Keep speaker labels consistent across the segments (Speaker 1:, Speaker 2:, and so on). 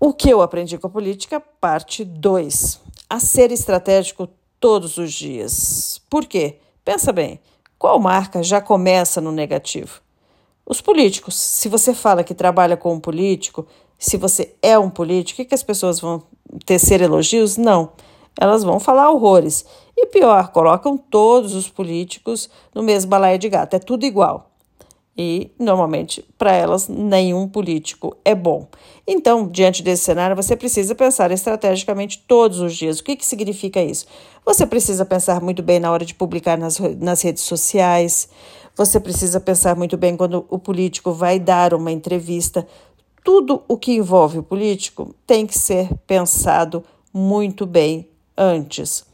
Speaker 1: O que eu aprendi com a política, parte 2. A ser estratégico todos os dias. Por quê? Pensa bem, qual marca já começa no negativo? Os políticos. Se você fala que trabalha com um político, se você é um político, o que, as pessoas vão tecer elogios? Não. Elas vão falar horrores. E pior, colocam todos os políticos no mesmo balaio de gato. É tudo igual e, normalmente, para elas, nenhum político é bom. Então, diante desse cenário, você precisa pensar estrategicamente todos os dias. O que, que significa isso? Você precisa pensar muito bem na hora de publicar nas, nas redes sociais, você precisa pensar muito bem quando o político vai dar uma entrevista. Tudo o que envolve o político tem que ser pensado muito bem antes.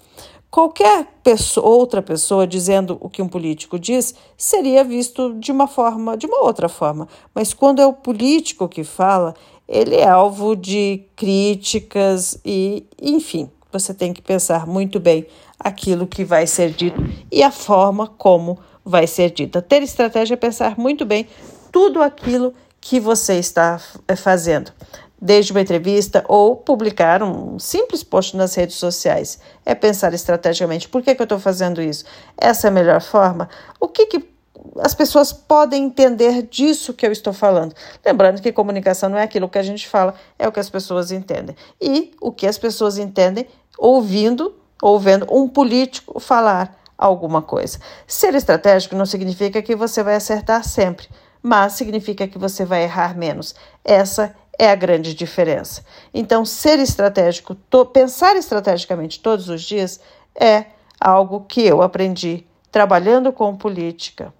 Speaker 1: Qualquer pessoa, outra pessoa dizendo o que um político diz seria visto de uma forma, de uma outra forma. Mas quando é o político que fala, ele é alvo de críticas e, enfim, você tem que pensar muito bem aquilo que vai ser dito e a forma como vai ser dita. Ter estratégia é pensar muito bem tudo aquilo que você está eh, fazendo desde uma entrevista ou publicar um simples post nas redes sociais. É pensar estrategicamente. Por que, que eu estou fazendo isso? Essa é a melhor forma? O que, que as pessoas podem entender disso que eu estou falando. Lembrando que comunicação não é aquilo que a gente fala, é o que as pessoas entendem. E o que as pessoas entendem ouvindo ou vendo um político falar alguma coisa. Ser estratégico não significa que você vai acertar sempre, mas significa que você vai errar menos. Essa é a grande diferença. Então, ser estratégico, pensar estrategicamente todos os dias é algo que eu aprendi trabalhando com política,